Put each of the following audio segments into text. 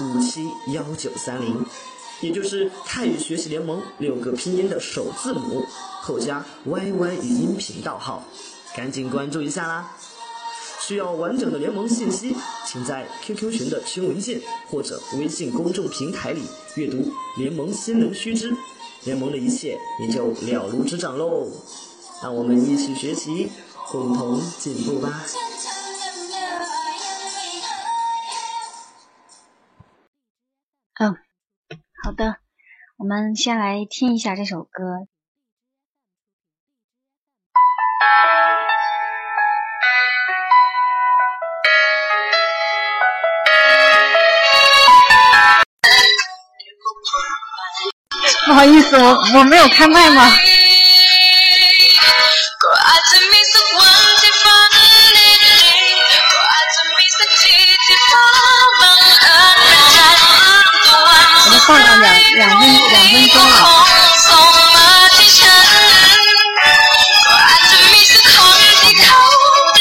五七幺九三零，也就是泰语学习联盟六个拼音的首字母后加 YY 语音频道号。赶紧关注一下啦！需要完整的联盟信息，请在 QQ 群的群文件或者微信公众平台里阅读联盟新能须知，联盟的一切也就了如指掌喽。让我们一起学习，共同进步吧。嗯，好的，我们先来听一下这首歌。不好意思，我我没有开麦吗？放了两两分两分钟了。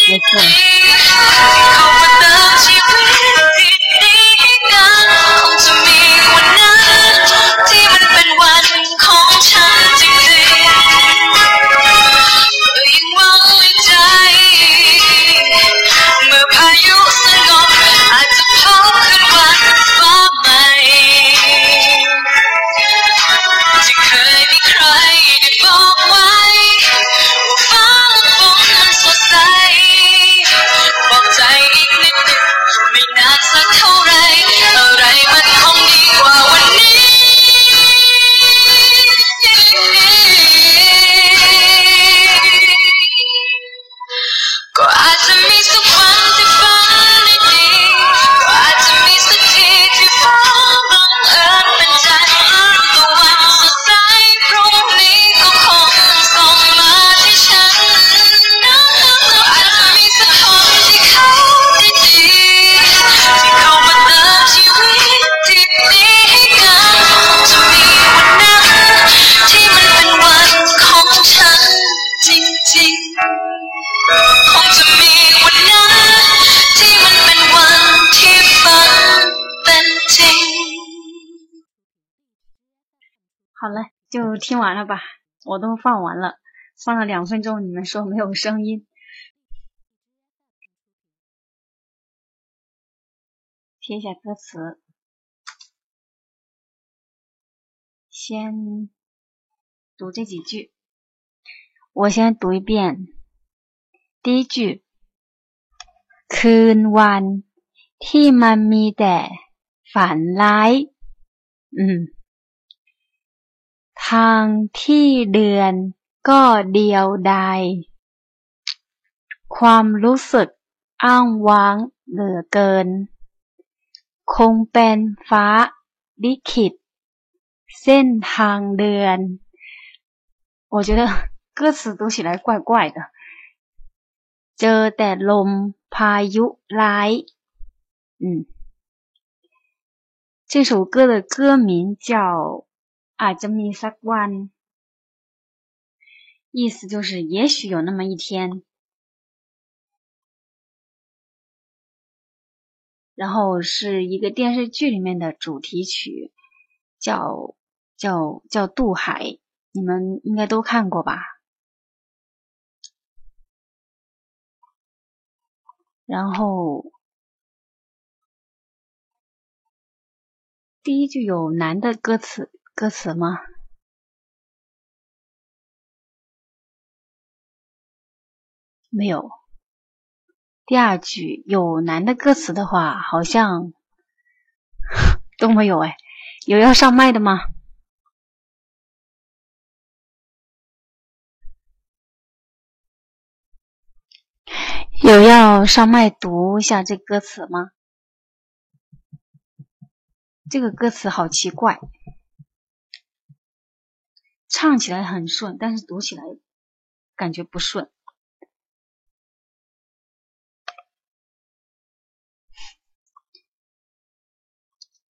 没错。就听完了吧，我都放完了，放了两分钟，你们说没有声音？听一下歌词，先读这几句，我先读一遍。第一句，คืนวันที่มันมีแต่ฝันร้าย，嗯。 ทางที่เดือนก็เดียวดายความรู้สึกอ้างว้างเหลือเกิน คงเป็นฟ้าลิขิตเส้นทางเดือน我觉得歌词读起来怪怪的เจอแต่ลมพายุร้าย嗯这首歌的歌名叫 อาจจะมีสักวัน，意思就是也许有那么一天。然后是一个电视剧里面的主题曲，叫叫叫渡海，你们应该都看过吧？然后第一句有男的歌词。 歌词吗？没有。第二句有男的歌词的话好像 都没有哎。有要上麦的吗？有要上麦读一下这歌词吗？这个歌词好奇怪。唱起来很顺，但是读起来感觉不顺。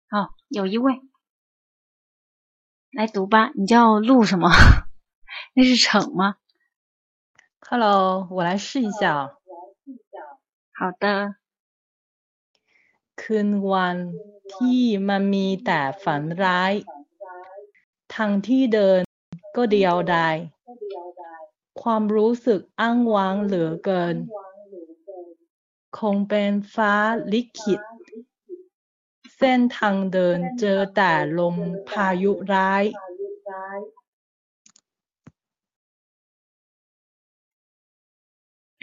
好，有一位来读吧。你叫陆什么？那是逞吗？Hello，我来试一下。好的。คืนวันที่มันมีแต่ฝันร้ายทางที่เดิน ก็เดียวดายความรู้สึกอ้างว้างเหลือเกิน คงเป็นฟ้าลิขิตเส้นทางเดินเจอแต่ลมพายุร้าย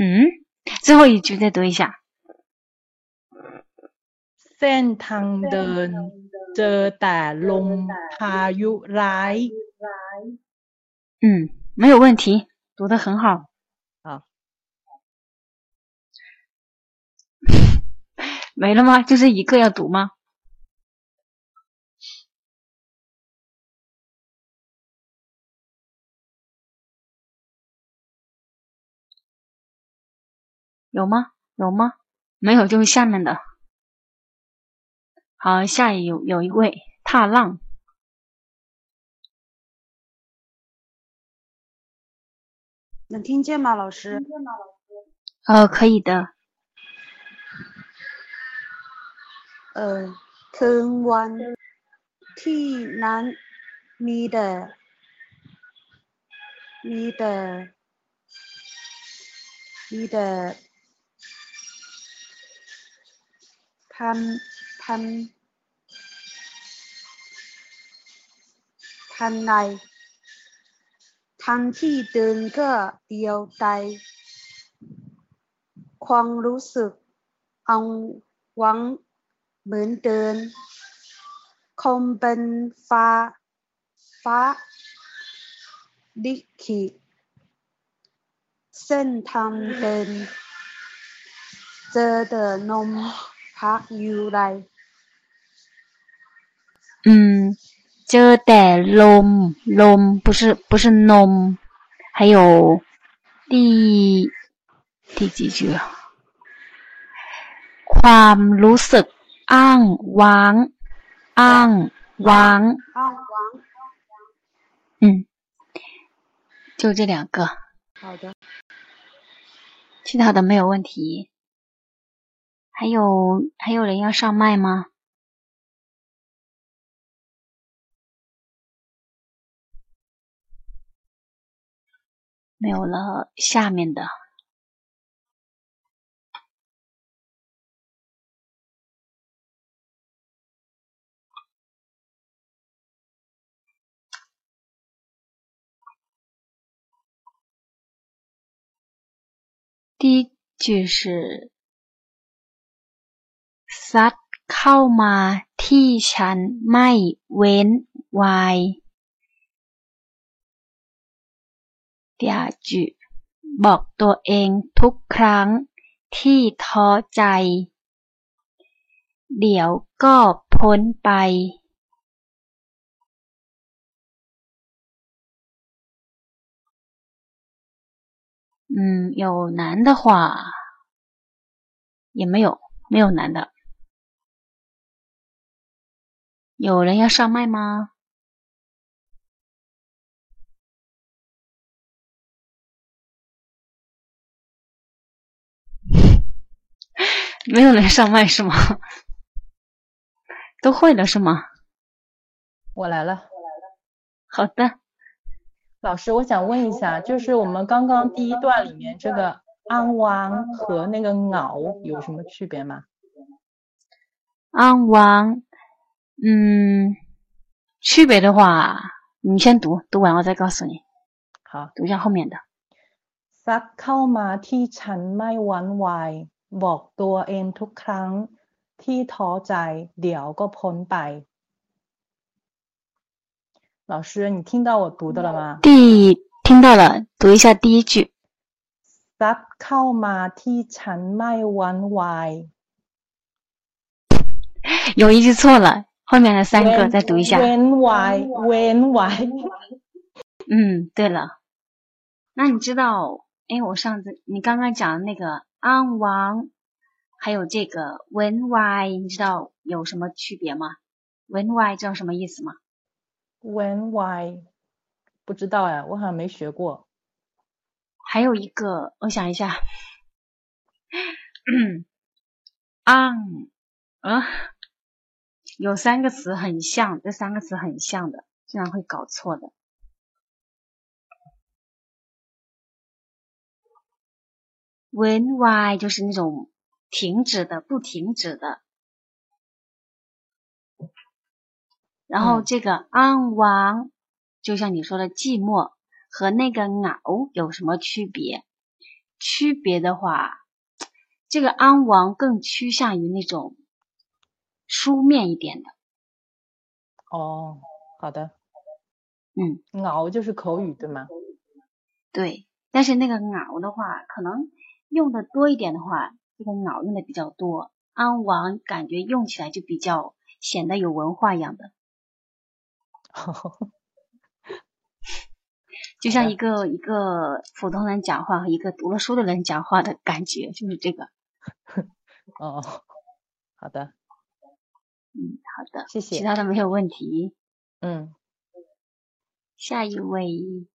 嗯。最后一句再读一下。เส้นทางเดินเจอแต่ลมพายุร้าย 嗯，没有问题，读的很好。啊，没了吗？就这一个要读吗？有吗？有吗？没有，就是下面的。好，下一有有一位踏浪，能听见吗，老师？呃，可以的。呃，คืนวันที่นั้นมีแต่มีแต่มีแต่ทันทันทันใน ทันที่เดินก็เดียวดายความรู้สึกเอาหวังเหมือนเดินคงเป็นฟ้าฟ้าลิขิตเส้นทางเดินเจอแต่นมพักอยู่ไร嗯，เจอแต่ลมลม不是不是 nom，还有第第几句啊？ความรู้สึกอ้างว้างอ้างว้างอ้างว้าง嗯，就这两个。好的。其他的没有问题。还有还有人要上麦吗？ 没有了，下面的第一句是。ซัดเข้ามาที่ฉันไม่เว้นวาย 第二句บอกตัวเองทุกครั้งที่ท้อใจ เดี๋ยวก็พ้นไป嗯，有男的话也没有，没有男的。有人要上麦吗？ 没有人上麦是吗？都会了是吗？我来了。好的，老师，我想问一下，就是我们刚刚第一段里面这个安王和那个袄有什么区别吗？安王。嗯，区别的话，你先读，读完我再告诉你。好，读一下后面的。 ซักเข้ามาที่ฉันไม่หวั่นไหว บอกตัวเองทุกครั้งที่ท้อใจเดี๋ยวก็พ้นไป老师，你听到我读的了吗？第听到了，读一下第一句。ซักเข้ามาที่ฉันไม่หวั่นไหว有一句错了，后面的三个再读一下。เว้นไว้เว้นไว้嗯，对了，那你知道，哎，我上次你刚刚讲的那个 安王，还有这个文 y，你知道有什么区别吗？文 y 知道什么意思吗？文 y 不知道呀，我好像没学过。还有一个，我想一下，on，啊，有三个词很像，这三个词很像的，经常会搞错的。文 y 就是那种停止的、不停止的。然后这个 on 王，就像你说的寂寞，和那个熬有什么区别？区别的话，这个 on 王更趋向于那种书面一点的。哦，好的。嗯，熬就是口语对吗？对，但是那个熬的话，可能用的多一点的话，这个脑用的比较多。安王感觉用起来就比较显得有文化一样的。就像一个一个普通人讲话和一个读了书的人讲话的感觉，就是这个。哦，好的。嗯，好的，谢谢。其他的没有问题。嗯。下一位。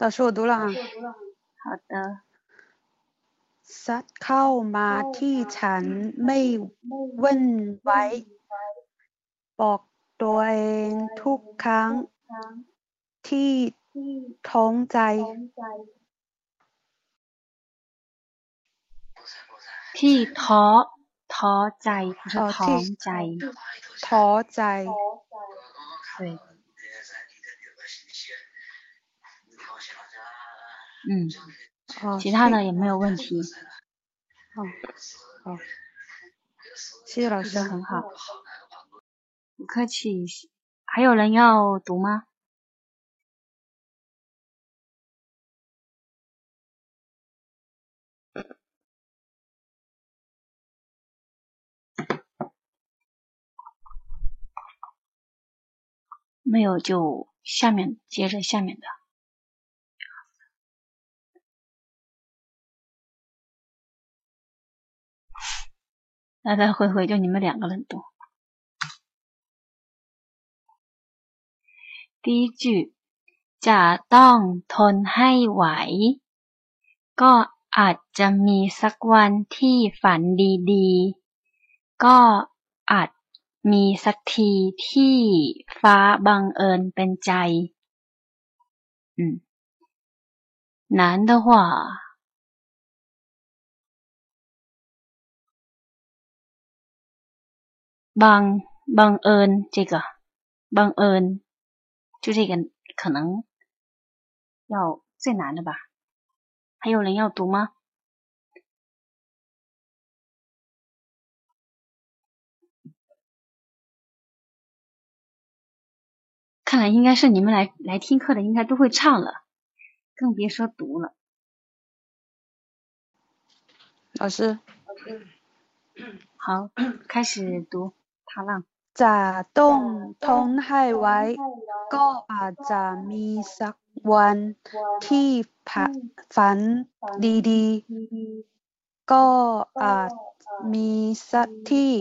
老师，我读了啊。好的。ซัดเข้ามาที่ฉันไม่เว้นไว้บอกตัวเองทุกครั้งที่ท้องใจ ที่ท้อท้อใจ不是ท้องใจท้อใจ对 嗯其他的也没有问题。好，好，谢谢老师，很好，不客气。还有人要读吗？没有，就下面接着下面的。来来回回就你们两个人读。第一句จะต้องทนให้ไหว ก็อาจจะมีสักวันที่ฝันดีๆ ก็อาจมีสักทีที่ฟ้าบังเอิญเป็นใจอืม难的话 帮帮恩，这个帮恩，就这个可能要最难的吧，还有人要读吗？看来应该是你们来来听课的应该都会唱了，更别说读了。老师，好，开始读。 จะต้องทนให้ไว้ ก็อาจจะมีสักวันที่ฝันดีๆ ก็อาจมีสักที่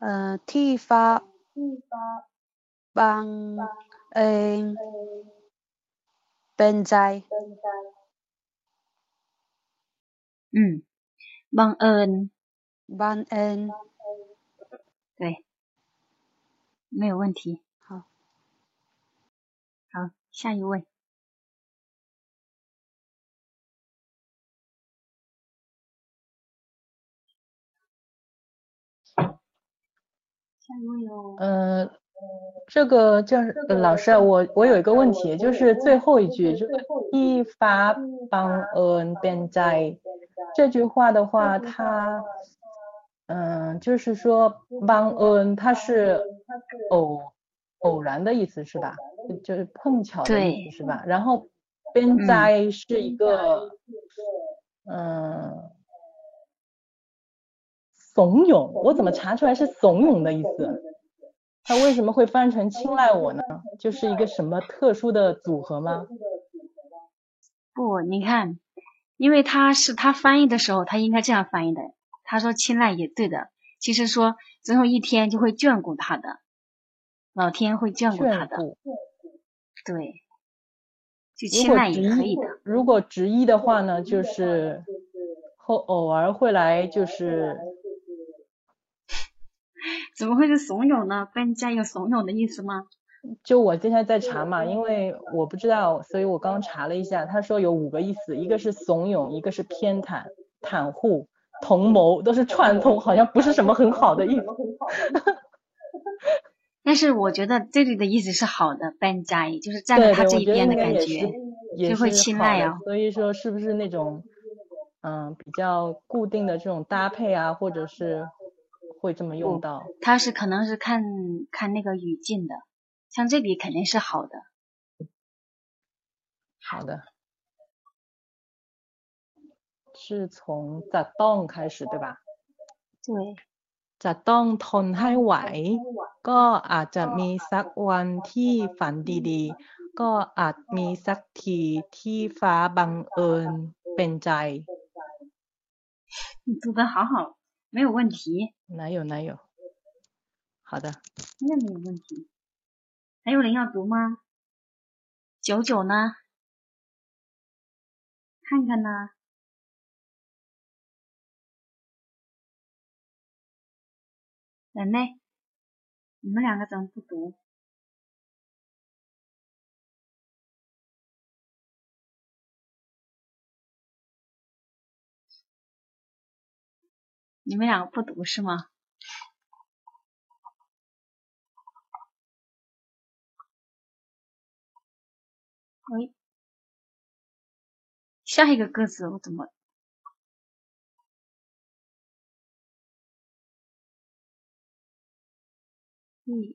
เอ่อที่ฟ้าบางเองเป็นใจ อืมบังเอิญบังเอิญ 对，没有问题。好，好，下一位。下一位哦。呃，这个就是呃老师啊，我我有一个问题，就是最后一句，就一发帮恩便在这句话的话，它嗯，就是说帮恩它是偶偶然的意思是吧？就是碰巧的意思是吧？然后边在是一个嗯。怂恿，我怎么查出来是怂恿的意思？他为什么会翻成青睐我呢？就是一个什么特殊的组合吗？不，你看，因为他是他翻译的时候，他应该这样翻译的。他说青睐也对的，其实说总有一天就会眷顾他的，老天会眷顾他的。对，就青睐也可以的。如果执意的话呢，就是后偶尔会来，就是。怎么会是怂恿呢？搬家有怂恿的意思吗？就我今天在查嘛，因为我不知道，所以我刚查了一下，他说有五个意思，一个是怂恿，一个是偏袒、袒护、同谋，都是串通，好像不是什么很好的意思。但是我觉得这里的意思是好的，搬家也就是站在他这一边的感觉，就会青睐啊。所以说是不是那种嗯比较固定的这种搭配啊，或者是？会这么用到，他是可能是看看那个语境的，像这里肯定是好的，好的，是从จะต้อง开始对吧？对，จะต้องทนให้ไหวก็อาจจะมีสักวันที่ฝันดีๆก็อาจมีสักทีที่ฟ้าบังเอิญเป็นใจ。你读的好好。没有问题，哪有哪有，好的，那没有问题。还有人要读吗？九九呢？看看呢？ 人呢？你们两个怎么不读？你们两个不读是吗？喂，下一个歌词我怎么？ 嗯。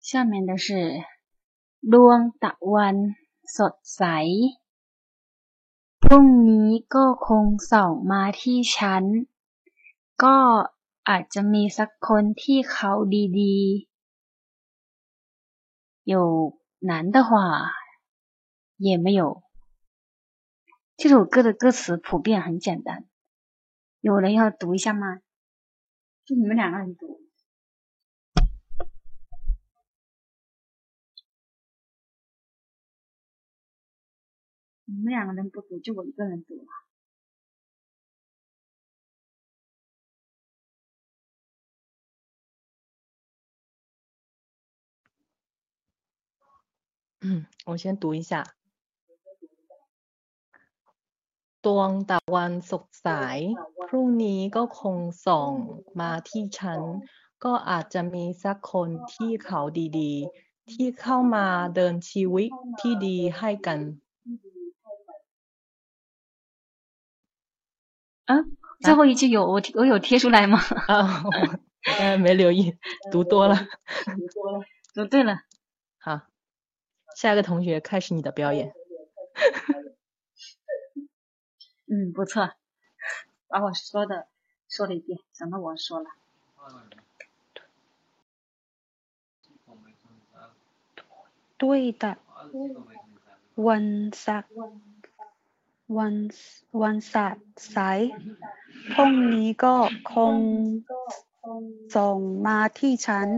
下面的是ดวงตะวันสดใสพรุ่งนี้ก็คงส่องมาที่ฉัน ก็อาจจะมีสักคนที่เขาดีๆ有难的话 也没有这首歌的歌词普遍很简单有人要读一下吗就你们两个人读你们两个人不读，就我一个人读了。嗯，我先读一下。 ดวงตะวันสดใสพรุ่งนี้ก็คงส่องมาที่ฉัน ก็อาจจะมีสักคนที่เขาดีๆ ที่เข้ามาเดินชีวิตที่ดีให้กัน啊，最后一句有我我有贴出来吗？啊，我刚才没留意，读多了，读多了，读对了。好，下一个同学开始你的表演。 嗯，不错，把我说的说了一遍，想到我说了。对的，温莎。วันวันสดใสพรุ่งนี้ก็คงส่งมาที่ฉัน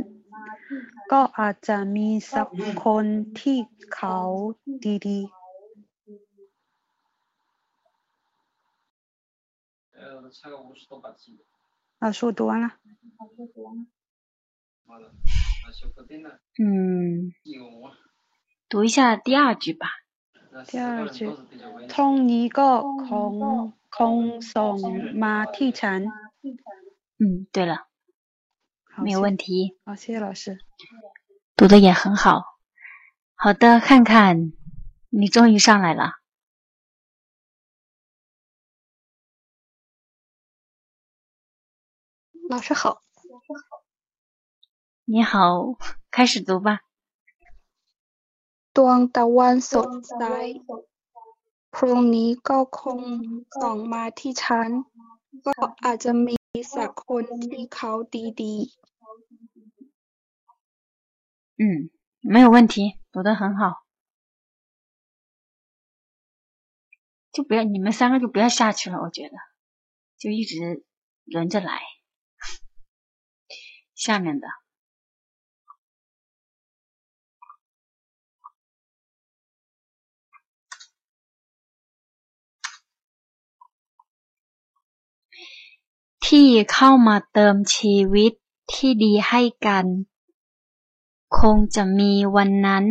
ก็อาจจะมีสักคนที่เขาดีๆ 老师，我读完了。老师读完了。妈了，老师不听啦。嗯。有啊。读一下第二句吧。第二句。同一个空空送马蹄尘。嗯，对了。没有问题。好，谢谢老师。读得也很好。好的，看看，你终于上来了。老师好。你好，开始读吧。ดวงตะวันสดใสพรุ่งนี้ก็คงส่องมาที่ฉันก็อาจจะมีสักคนที่เขาดีๆ嗯，没有问题，读的很好。就不要你们三个就不要下去了，我觉得就一直轮着来。 下面的。ที่เข้ามาเติมชีวิตที่ดีให้กัน คงจะมีวันนั้น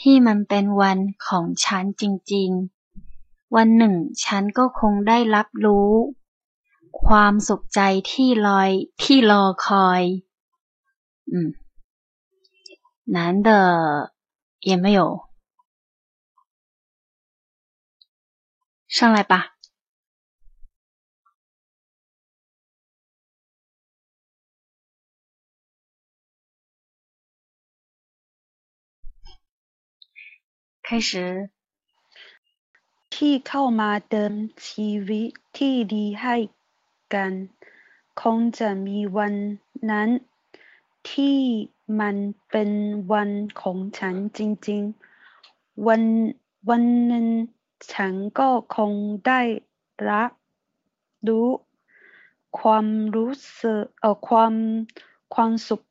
ที่มันเป็นวันของฉันจริงๆ วันหนึ่งฉันก็คงได้รับรู้ ความสุขใจที่ลอยที่รอคอยอืม男的也没有上来吧开始ที่เข้ามาเติมชีวิตที่ดีให้ กัน คงจะมีวันนั้น ที่มันเป็นวันของฉันจริง ๆ วันวันหนึ่งฉันก็คงได้รับรู้ความรู้สึกเอ่อความความสุข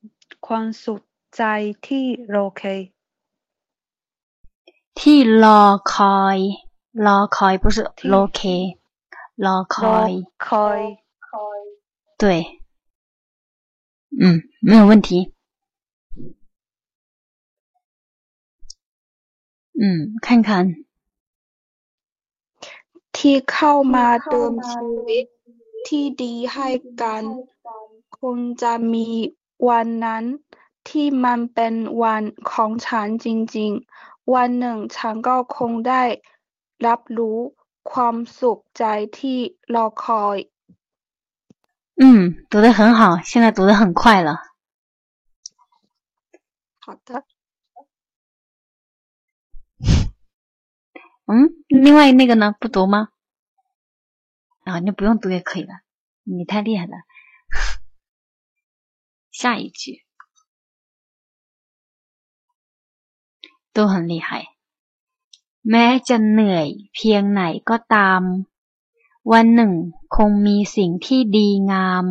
ความสุขใจที่โอเคที่รอคอย รอคอย不是 l o k รอคอยคอย 对嗯没有问题嗯看看ที่เข้ามาเติมชีวิตที่ดีให้กันคงจะมีวันนั้น ที่มันเป็นวันของฉันจริงๆวันหนึ่งฉันก็คงได้รับรู้ความสุขใจที่รอคอย 嗯，读得很好，现在读得很快了。好的。嗯，另外那个呢？不读吗？啊，你不用读也可以了，你太厉害了。下一句。都很厉害แม้จะเหนื่อยเพียงไหนก็ตาม วันหนึ่งคงมีสิ่งที่ดีงาม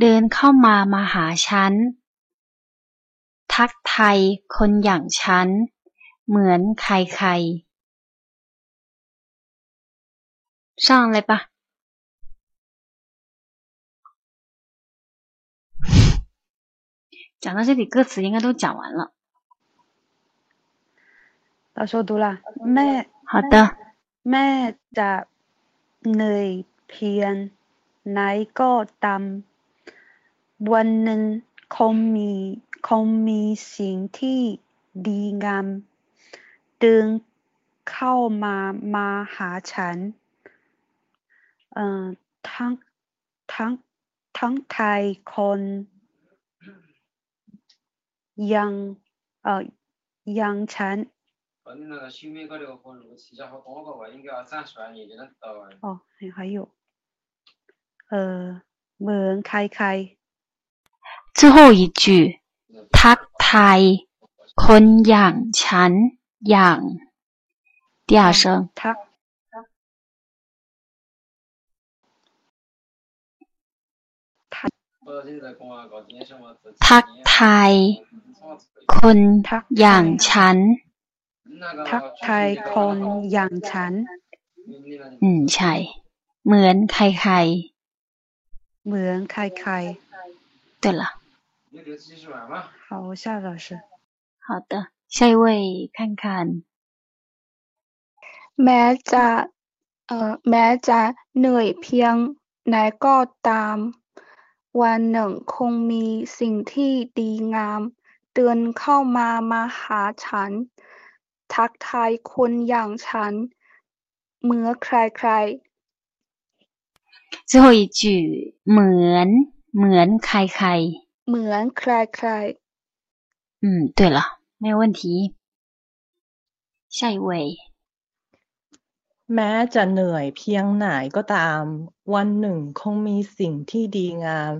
เดินเข้ามามาหาฉัน ทักไทยคนอย่างฉัน เหมือนใครๆ上来吧讲到这里，歌词应该都讲完了。老师读了，แม่好的แม่จะ เหนื่อยเพียงไหนก็ตามวันหนึ่งคงมีคงมีสิ่งที่ดีงามเดินเข้ามามาหาฉันเอ่อทั้งทั้งทั้งไทยคนยังเอ่อยังฉัน 反正那个新美高这个火路骑下好多个吧，应该要三十万年就能到。哦，还有，呃，เหมือนใครใคร最后一句ทักทายคนอย่างฉันอย่าง第二声ทักทักทายคนอย่างฉัน ทักทายคนอย่างฉันอืมใช่เหมือนใครๆเหมือนใครๆ对了好，夏老师。好的， 下一位看看。 แม้จะเอ่อแม้จะเหนื่อยเพียงไหนก็ตาม วันหนึ่งคงมีสิ่งที่ดีงามเดินเข้ามามาหาฉัน ทักทายคนอย่างฉันเหมือใครๆ最后一句เหมือนเหมือนใครใคร เหมือนใครๆ嗯，对了，没有问题。下一位， แม้จะเหนื่อยเพียงไหนก็ตาม วันหนึ่งคงมีสิ่งที่ดีงาม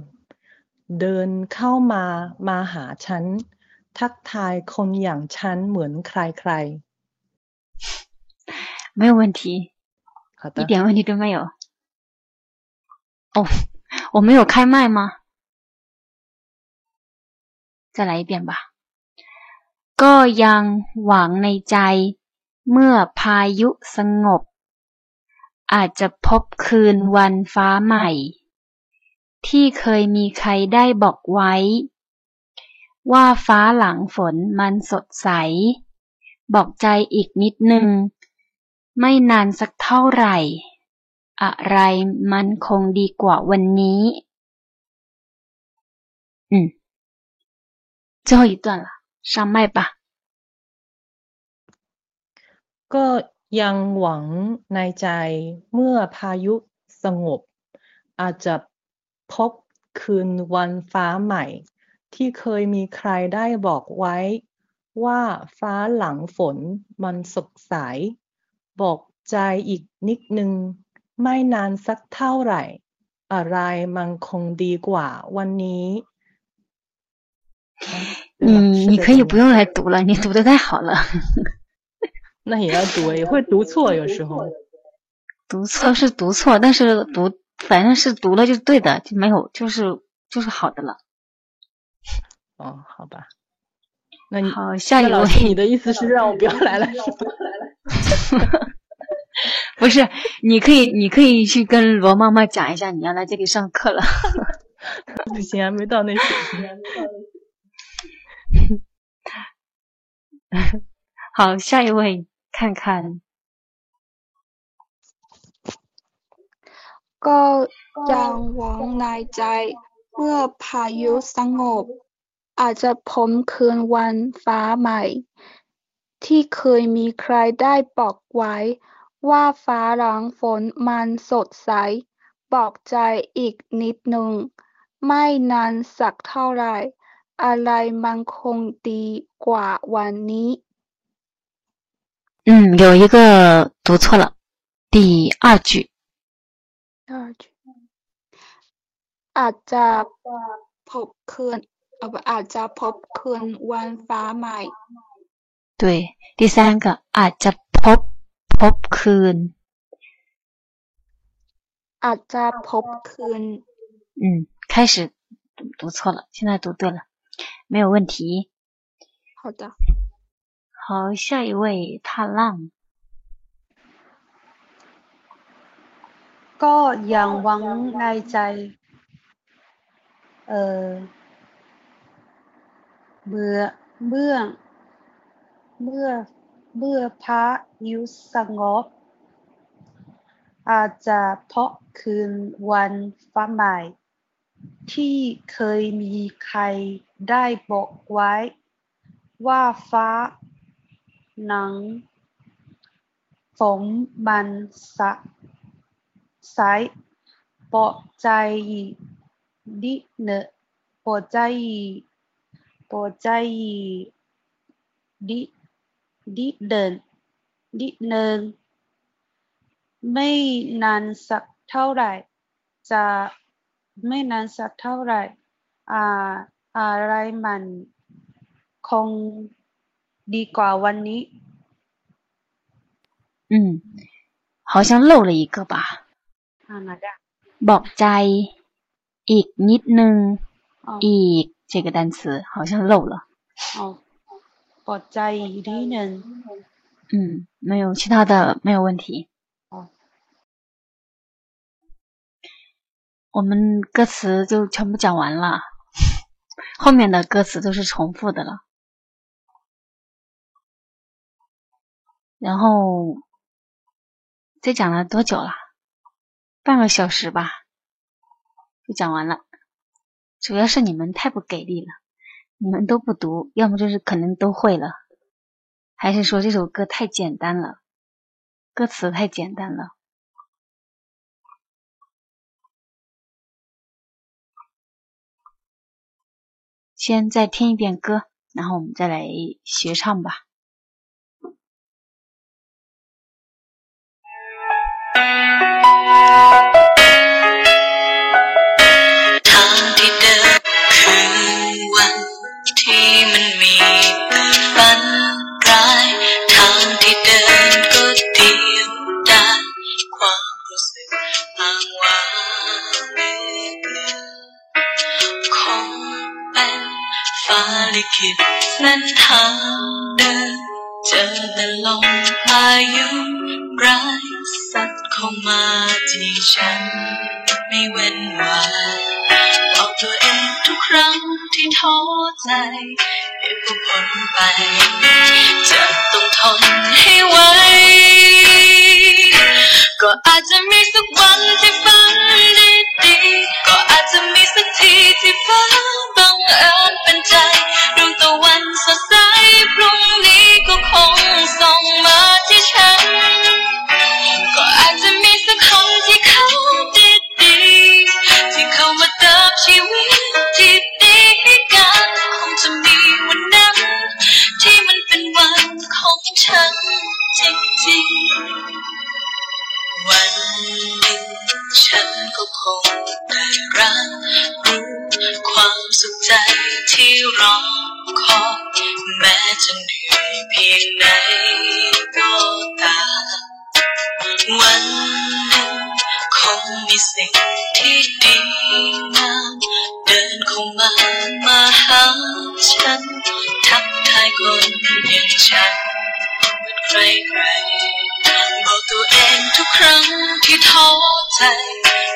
เดินเข้ามามาหาฉัน ทักทายคนอย่างฉันเหมือนใคร 没有问题， ๆ好一的，点问题都没有。哦，我没有开麦吗？再来一遍吧。ก็ยังหวังในใจ เมื่อพายุสงบ อาจจะพบคืนวันฟ้าใหม่ ที่เคยมีใครได้บอกไว้ ว่าฟ้าหลังฝนมันสดใส บอกใจอีกนิดนึง ไม่นานสักเท่าไหร่ อะไรมันคงดีกว่าวันนี้ 嗯，最后一段了，上麦吧。 ก็ยังหวังในใจ เมื่อพายุสงบ อาจจะพบคืนวันฟ้าใหม่ ที่เคยมีใครได้บอกไว้ ว่าฟ้าหลังฝนมันสดใส บอกใจอีกนิดนึง ไม่นานสักเท่าไหร่ อะไรมันคงดีกว่าวันนี้啊对吧嗯，是你这个吗可以不用来读了，你读的太好了。那也要读，也会读错，有时候。读错是读错，但是读反正是读了就是对的，就没有就是就是好的了。 哦，好吧。那你好，下一那老师，你位的意思是让我不要来了，是吗？不是，你可以你可以去跟罗妈妈讲一下你要来这里上课了。不行，还没到那水平。好，下一位看看， ก็ยังหวังในใจ เมื่อพายุสงบ อาจจะพบคืนวันฟ้าใหม่ ที่เคยมีใครได้บอกไว้ ว่าฟ้าหลังฝนมันสดใส บอกใจอีกนิดนึง ไม่นานสักเท่าไหร่ อะไรมันคงดีกว่าวันนี้ 嗯，有一个读错了，第二句， อาจจะพบคืนเ อ่ออาจจะพบคืนวันฟ้าใหม่ 对，第三个อาจจะพบพบคืน อาจจะพบคืน 嗯，开始读读错了，现在读对了，没有问题。好的。好，下一位踏浪， ก็ยังหวังในใจ เออ เมื่อเมื่อเมื่อเมื่อพระยุสงบ อาจจะเพราะคืนวันฟ้าใหม่ ที่เคยมีใครได้บอกไว้ ว่าฟ้า หนังฝนมันสะสายปอใจดิเนปอใจ ปอใจดิดิเดินดิเนินไม่นานสักเท่าไหร่ จะไม่นานสักเท่าไหร่อ่าอะไรมันคงดีกว่าวันนี้ 嗯，好像漏了一个吧。 อ่านมาได้ บอกใจ อีกนิดนึง อ๋อ อีก 这个单词好像漏了。哦，我在里面。嗯，没有其他的，没有问题。哦，我们歌词就全部讲完了，后面的歌词都是重复的了。然后，这讲了多久了？半个小时吧，就讲完了。主要是你们太不给力了你们都不读要么就是可能都会了还是说这首歌太简单了歌词太简单了。先再听一遍歌然后我们再来学唱吧。 ใจเป็นผู้คนไปจะต้องทนให้ไหวก็อาจจะมีสักวันที่ฟังดีดี ก็อาจจะมีสักทีที่ฟัง ใครๆบอกตัวเองทุกครั้งที่ท้อใจ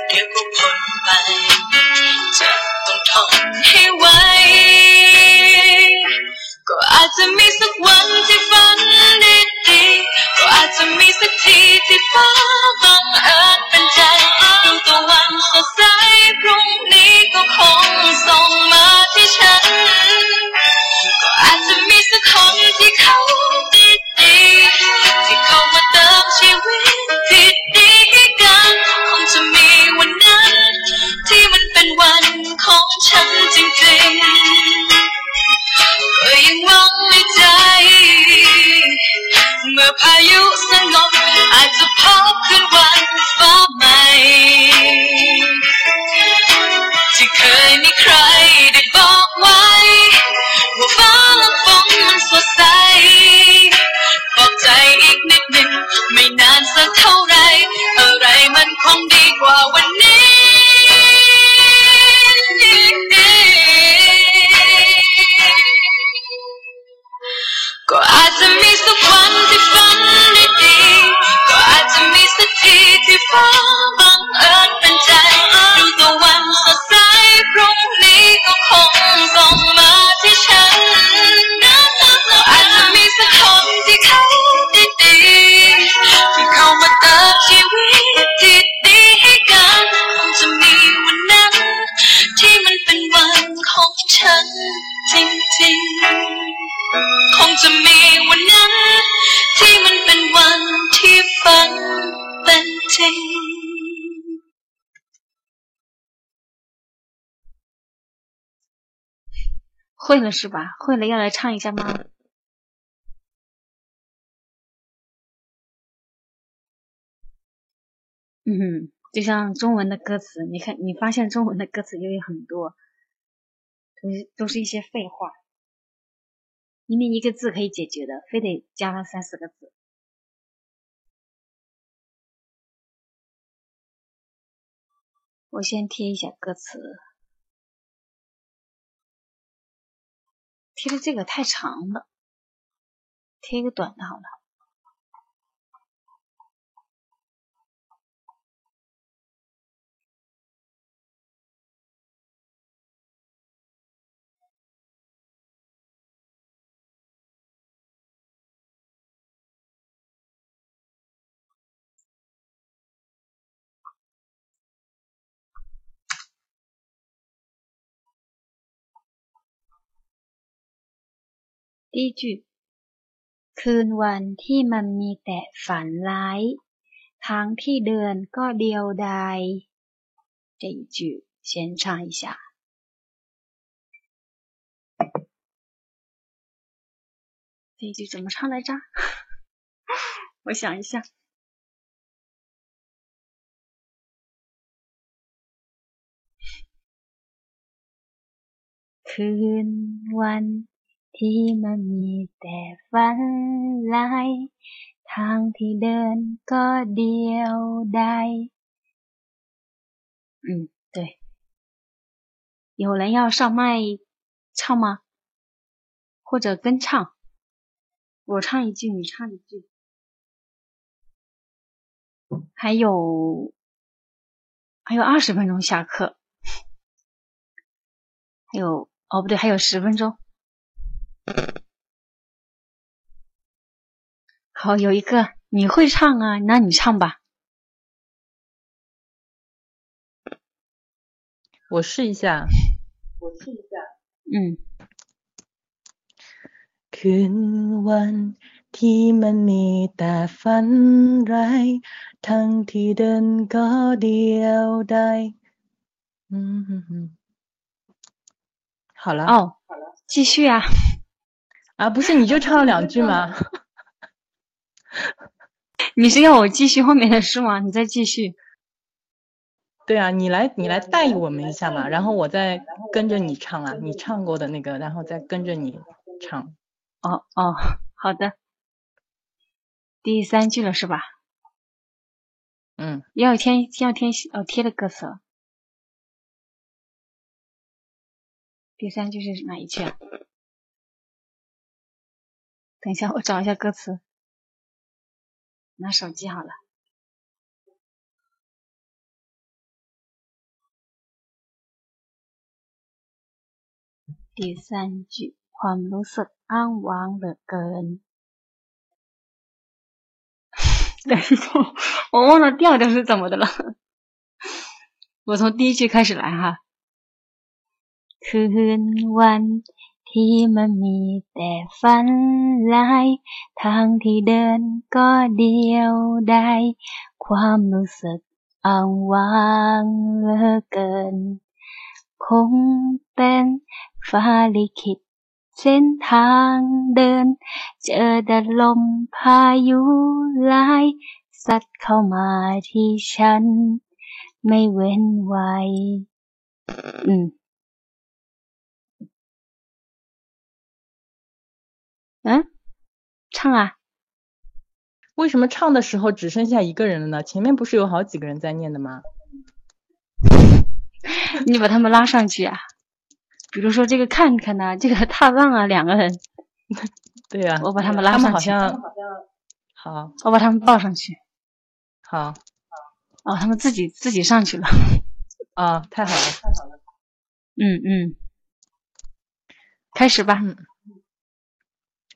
เดี๋ยวก็พ้นไป จะต้องทนให้ไวก็อาจจะมีสักวันที่ฝันดีๆก็อาจจะมีสักทีที่ฟ้าบังเอิญ 会了是吧？会了要来唱一下吗？嗯哼，就像中文的歌词，你看，你发现中文的歌词也有很多，都是都是一些废话。明明一个字可以解决的，非得加了三四个字。我先贴一下歌词。贴的这个太长了。贴一个短的好了。第一句คืนวันที่มันมีแต่ฝันร้ายทางที่เดินก็เดียวดาย这一句先唱一下。这一句怎么唱来着？我想一下。คืนวัน ที่มันมีแต่ฝันร้ายทางที่เดินก็เดียวดาย嗯，对。有人要上麦唱吗？或者跟唱？我唱一句，你唱一句。还有还有二十分钟下课，还有哦不对，还有十分钟。 好，有一个你会唱啊，那你唱吧。我试一下。我试一下。嗯。คืนวันที่มันมีแต่ฝันร้ายทั้งที่เดินก็เดียวดาย嗯，好了。哦，继续啊。啊，不是，你就唱了两句吗？ 你是要我继续后面的事吗？你再继续。对啊，你来，你来带我们一下嘛，然后我再跟着你唱啊，你唱过的那个，然后再跟着你唱。哦哦，好的。第三句了是吧？嗯。要添要添哦贴的歌词。第三句是哪一句啊？等一下，我找一下歌词。拿手机好了。第三句ความรู้สึกอ้างว้างเหลือเกิน等一下，我忘了调调是怎么的了。我从第一句开始来哈。คืนวัน ที่มันมีแต่ฝันร้ายทางที่เดินก็เดียวดายความรู้สึกอ้างว้างเหลือเกิน คงเป็นฟ้าลิขิตเส้นทางเดิน เจอแต่ลมพายุร้ายซัดเข้ามาที่ฉัน ไม่เว้นไว้ อืม 嗯，唱啊！为什么唱的时候只剩下一个人了呢？前面不是有好几个人在念的吗？你把他们拉上去啊！比如说这个看看呐，这个踏浪啊，两个人。对呀。我把他们拉上去。好像。好。我把他们抱上去。好。哦，他们自己自己上去了。啊，太好了，太好了。嗯嗯。开始吧。嗯。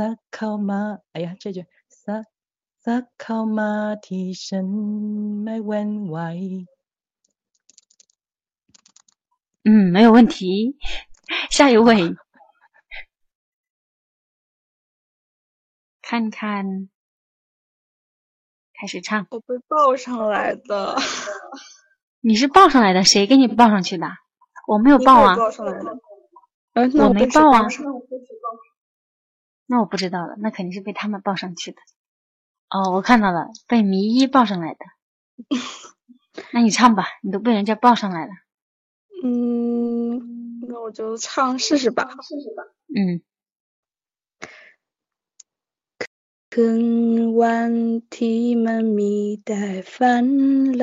ซักเข้ามา哎呀这句ซักซักเข้ามาที่ฉันไม่เว้นไว้嗯，没有问题。下一位，看看，开始唱。我被抱上来的。你是抱上来的？谁给你抱上去的？我没有抱啊。抱上来的。我没抱啊。 那我那我不知道了，那肯定是被他们抱上去的。哦，我看到了，被迷一抱上来的。那你唱吧，你都被人家抱上来了。嗯，那我就唱试试吧。试试吧。嗯。คืนวันที่มันมีแต่ฝัน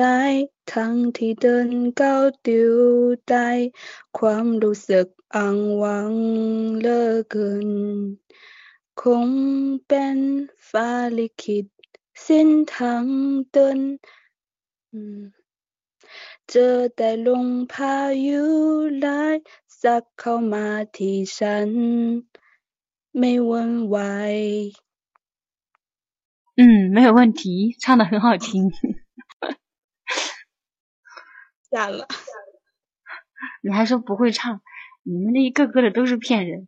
ร้ายทั้งที่เดินก้าวเดียวได้ความรู้สึกอ้างว้างเหลือเกิน ค คงเป็นฟ้าลิขิตเส้นทางเดินเจอแต่ลมพายุร้ายซัดเข้ามาที่ฉัน ไม่หวั่นไหว嗯，没有问题，唱的很好听。下了，你还说不会唱？你们这一个个的都是骗人。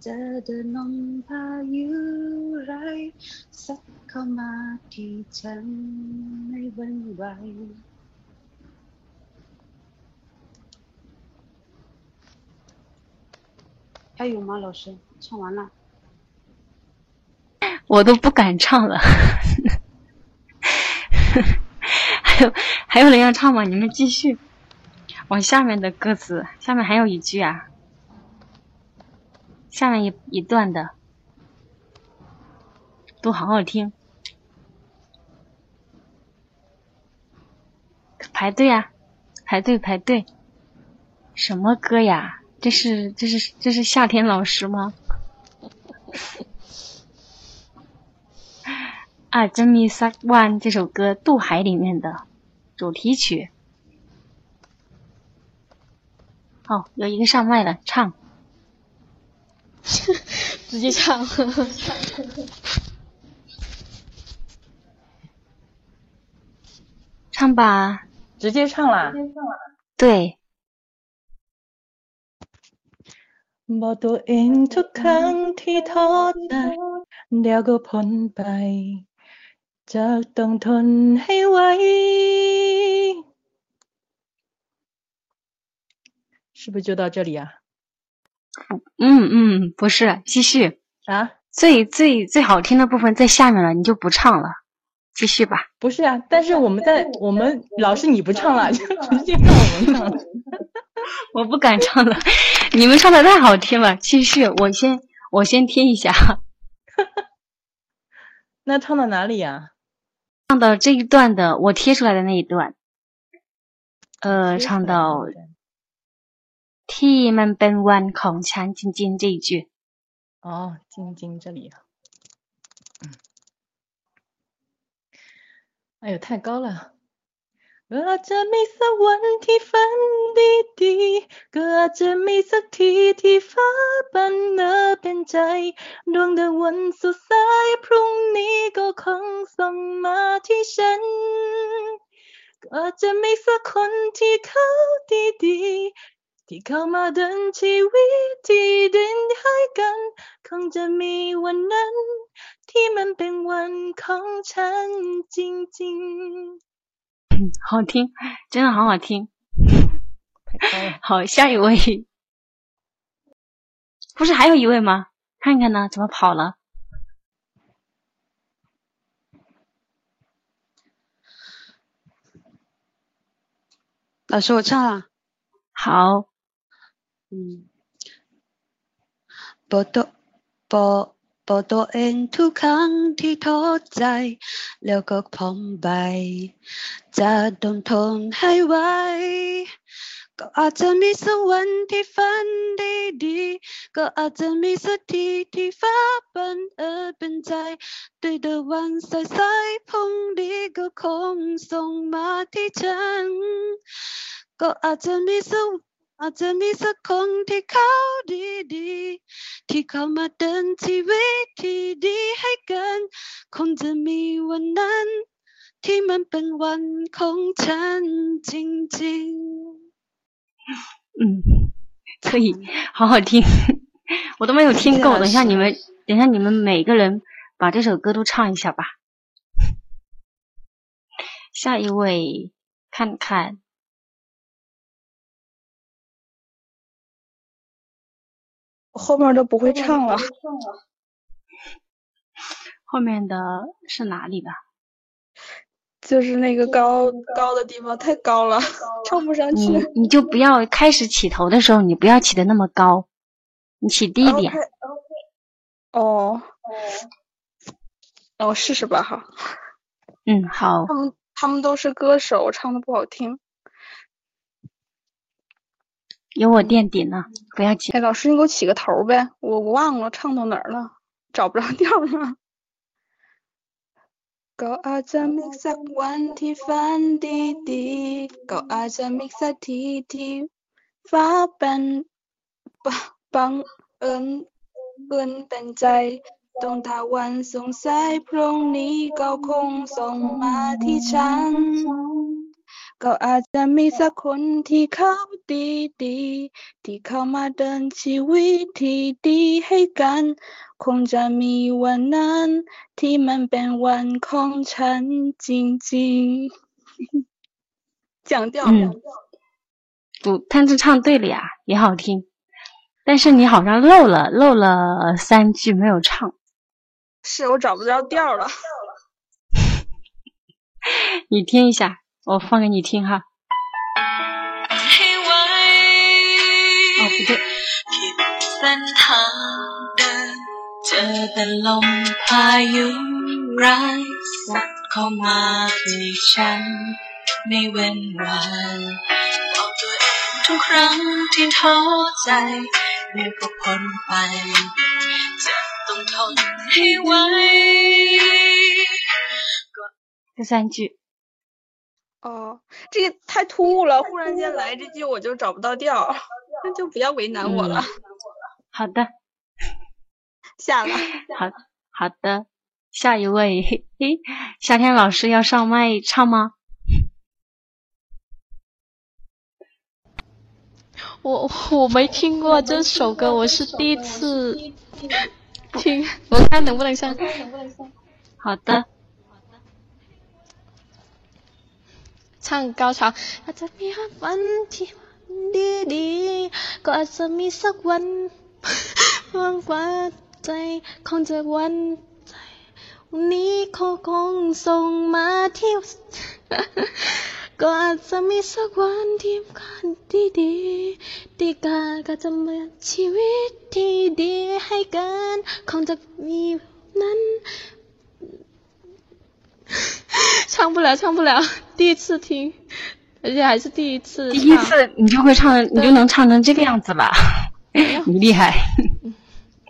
the 还有吗老师？唱完了。我都不敢唱了。还有还有人要唱吗？你们继续。往下面的歌词，下面还有一句啊。下面一一段的，都好好听。排队啊，排队排队。什么歌呀？这是这是这是夏天老师吗？啊，《真米三万》这首歌《渡海》里面的主题曲。好，有一个上麦了，唱。直接唱。唱吧。直接唱啦。对。是不是就到这里啊？嗯嗯，不是，继续啊。最最最好听的部分在下面了，你就不唱了，继续吧。不是啊，但是我们在我们老师你不唱了，就直接让我们唱。我不敢唱了，你们唱的太好听了。继续，我先我先听一下。那唱到哪里呀？唱到这一段的，我贴出来的那一段。呃，唱到 ที่มันเป็นวันของฉันจริงๆ这一句。哦，晶晶这里。嗯。哎呦，太高了。ก็อาจจะมีสักวันที่ฝันดีๆก็อาจจะมีสักทีที่ฟ้าบันเนอเป็นใจ ดวงดาววันสดใสพรุ่งนี้ก็คงส่งมาที่ฉัน ก็อาจจะมีสักคนที่เขาดีๆที่เข้ามาเ ดินชีวิตที่ดินให้กัน คงจะมีวันนั้น ที่มันเป็นวันของฉันจริงๆ好听，真的好好听。好，下一位，不是还有一位吗？看看呢，怎么跑了？老师，我唱了。好。 ปอดปอปอตัวเองทุกครั้งที่ท้อใจ แล้วก็พร้อมไป จะดมทนให้ไวก็อาจจะมีสักวันที่ฝันดีดี ก็อาจจะมีสักทีที่ฟ้าเป็นเออเป็นใจด้วยดวันใสายสายพงนี้ก็คงส่งมาที่ฉัน ก็อาจจะมีสัก อาจจะมีสักคนที่เขาดีๆที่เขามาเดินชีวิตที่ดีให้กันคงจะมีวันนั้น ที่มันเป็นวันของฉันจริงๆ嗯，可以，好好听，我都没有听够。等一下你们，等一下你们每个人把这首歌都唱一下吧。下一位，看看。 后面都不会唱了。后面的是哪里的？就是那个高高的地方太高了，唱不上去。你就不要开始起头的时候，你不要起的那么高，你起低一点。哦，那我试试吧哈。嗯，好他，们他们都是歌手，唱的不好听。有我垫底呢不要紧。哎老师你给我起个头呗我我忘了唱到哪儿了找不着调了。 ก็คงส่งมาที่ฉัน ก็อาจจะมีสักคนที่เขาดีดีๆที่เข้ามาเดินชีวิตที่ดีให้กัน คงจะมีวันนั้น ที่มันเป็นวันของฉันจริงๆ讲调，嗯不，但是唱对了呀，也好听。但是你好像漏了漏了三句没有唱，是我找不着调了。你听一下， 我放给你听哈。ให้ไว้ 哦，不对， ผิดเส้นทางเดิน เจอแต่ลมพายุร้ายสัดเข้ามาที่ฉัน ไม่เว้นวันบอกตัวเองทุกครั้งที่ท้อใจเดี๋ยวก็พ้นไป จะต้องทนให้ไหว 这三句。 哦，这个太突兀了，忽然间来这句我就找不到调，那就不要为难我了。好的，下了，好好的，下一位，嘿嘿，夏天老师要上麦唱吗？我我没听过这首歌，我是第一次听，我看能不能上。好的， ช่างก้าวช้าอาจจะมีวันที่ดีดีก็อาจจะมีสักวันว่างกว่าใจคงจะวันใจวันนี้เขาคงส่งมาที่ก็อาจจะมีสักวันที่กันดีดีที่การก็จะเหมือนชีวิตที่ดีให้กันคงจะมีนั้น 唱不了，唱不了，第一次听，而且还是第一次第一唱次你就会唱，你就能唱成这个样子了，你厉害。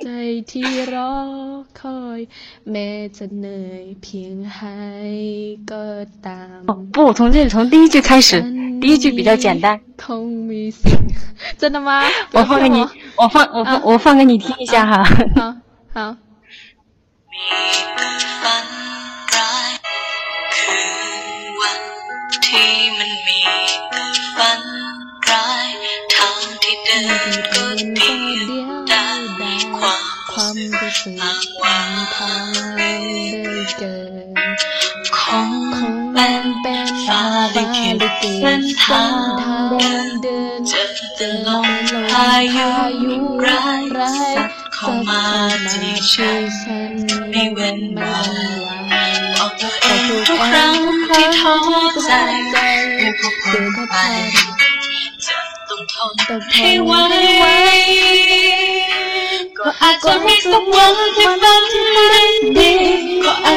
ใจที่รอคอย แม้จะเหนื่อยเพียงให้ก็ตาม 哦不，从这从第一句开始，第一句比较简单。 คงมีสิ่ง真的吗？我放给你，我放我放我放给你听一下哈。好好。 ที่มันมีแต่ฝันร้ายทางที่เดินก็เดียวดายความความรู้สึกรู้สึกอ้างวางทางเลยเกินคงคงเป็นนเป็นฟ้าฟ้าลิขิตลิขิตเส้นทางเดินเดินเจอแต่ลมพายุร้ายสัดเข้ามาที่ฉันไม่เว้นวัน ทุกครั้งที่ท้อใจเมื่อพบคนไป จะต้องทนให้ไหวก็อาจจะมีสักวันที่ฝันไม่ดีก็อาจ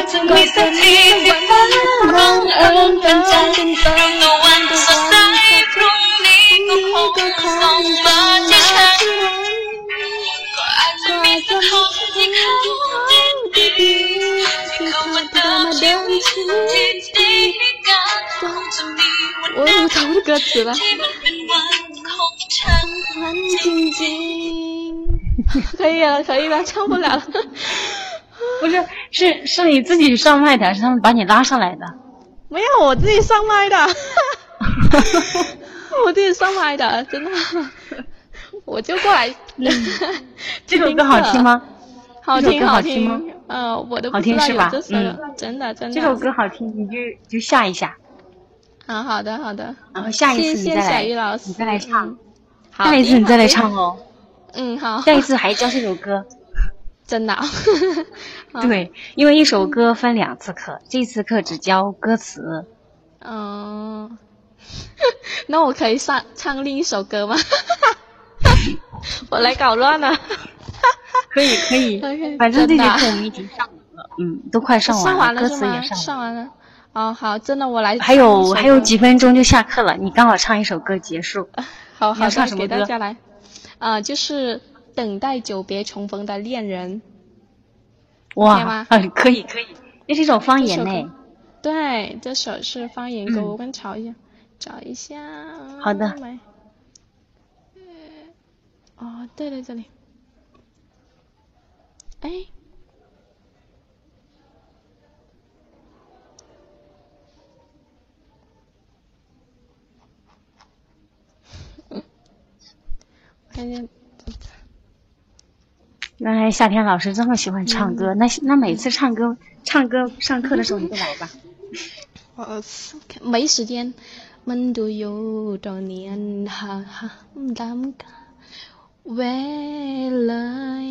歌词了，可以了，可以了，唱不了了。不是，是是你自己上麦的，是他们把你拉上来的。没有，我自己上麦的。我自己上麦的，真的。我就过来。这首歌好听吗？好听，好听吗？嗯，我的不知道就是真的，真的。这首歌好听，你就就下一下。啊，好的好的。然后下一次你再小鱼老来，师，你再来唱嗯。。好下一次你再来。唱哦。嗯，好。下一次还教这首歌。真的、啊。对，因为一首歌分两次课，这次课只教歌词。嗯，那我可以上唱另一首歌吗？我来搞乱了。可以可以反正这节课我们已经上完了，嗯，都快上完了歌？词也上上完了。哦，好，真的，我来。还有还有几分钟就下课了，你刚好唱一首歌结束。好好唱的，给大什么歌？家来。啊、就是等待久别重逢的恋人。哇，嗯，可以可以，那是一种方言呢。对，这首是方言歌，嗯我跟找一下，找一下。好的买。呃哦，对对，这里。哎。看见原来夏天老师这么喜欢唱嗯歌，那那每次唱歌唱歌上课的时候你就来吧。呃，没时间。มันดูอยู่ตอนนี้อันหาหาดำกาเวเลย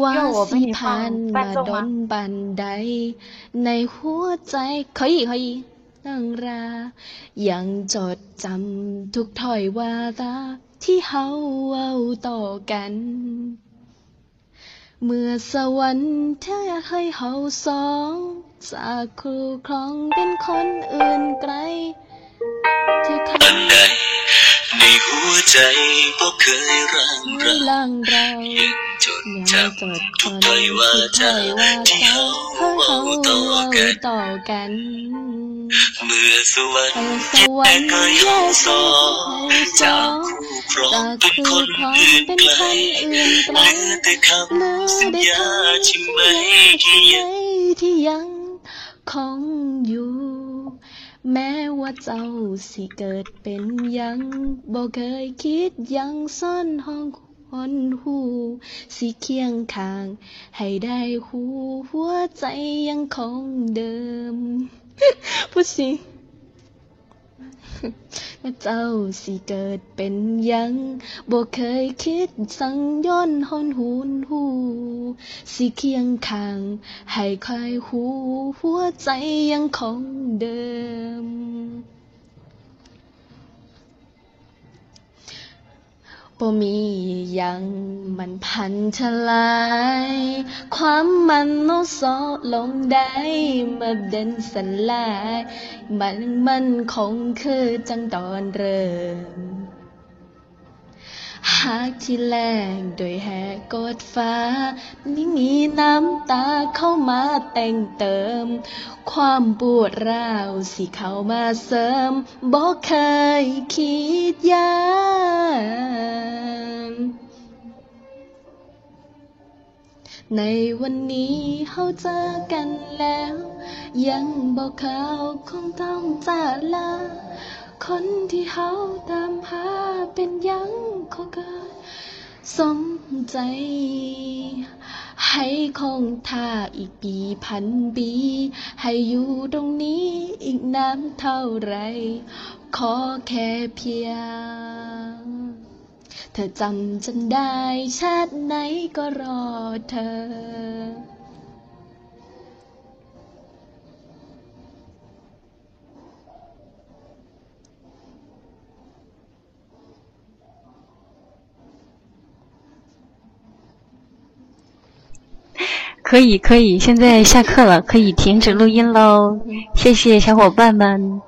ว่าสิผ่านมาโดนบันได ในหัวใจ可以可以เรื่องราวยังจดจำทุกถ้อยวาจาที่เฮาเว้าต่อกัน เมื่อสวรรค์เทให้เฮาสองจากครูครองเป็นคนอื่นไกลที่เขา ในหัวใจบ่เคยร่างไม่ราล่างเรายังจดยังจจดำทุกถ้อยว่าทุกจาถ้อยว่าที่เฮาเว้าเขาต่อเว้ากัน ต่อกัน เมื่อสวรรค์สวรรค์แยกให้แยเฮากสให้อเฮางสจาอกงคู่ครองจากเป็นคู่คนครองอื่นเป็นไกลคนอื่นไกลเหลือแต่เหลืคำสัญได้ญาคำที่สัญญาที่ที่ยังไม่ที่ยังคงอยู่ แม้ว่าเจ้าสิเกิดเป็นยังบ่เคยคิดยังซ่อนห้องคนหูสิเคียงข้าง ให้ได้หูหัวใจยังคงเดิม不行 ว่าเจ้าสิเกิดเป็นยังบ่เคยคิดสั่งย้อนหอนหูนหูสิเคียงข้างให้คอยหูหัวใจยังคงเดิม บ่มียังมันพันทลาย ความมันโนซอลงได้มาเด่นสลาย มันมันคงคือจังตอนเริ่ม หากที่แรงโดยแหกกดฟ้า ไม่มีน้ำตาเข้ามาแต่งเติม ความปวดร้าวสิเข้ามาเสริมบอกเคยคิดยานในวันนี้เฮาเจอกันแล้ว ยังบอกเขาคงต้องจากลา คนที่เฮาตามหาเป็นยังขอเกิดสมใจ ให้คงท่าอีกปีพันปี ให้อยู่ตรงนี้อีกนานเท่าไร ขอแค่เพียง เธอจำฉันได้ชาติไหนก็รอเธอ 可以可以现在下课了可以停止录音喽。谢谢小伙伴们。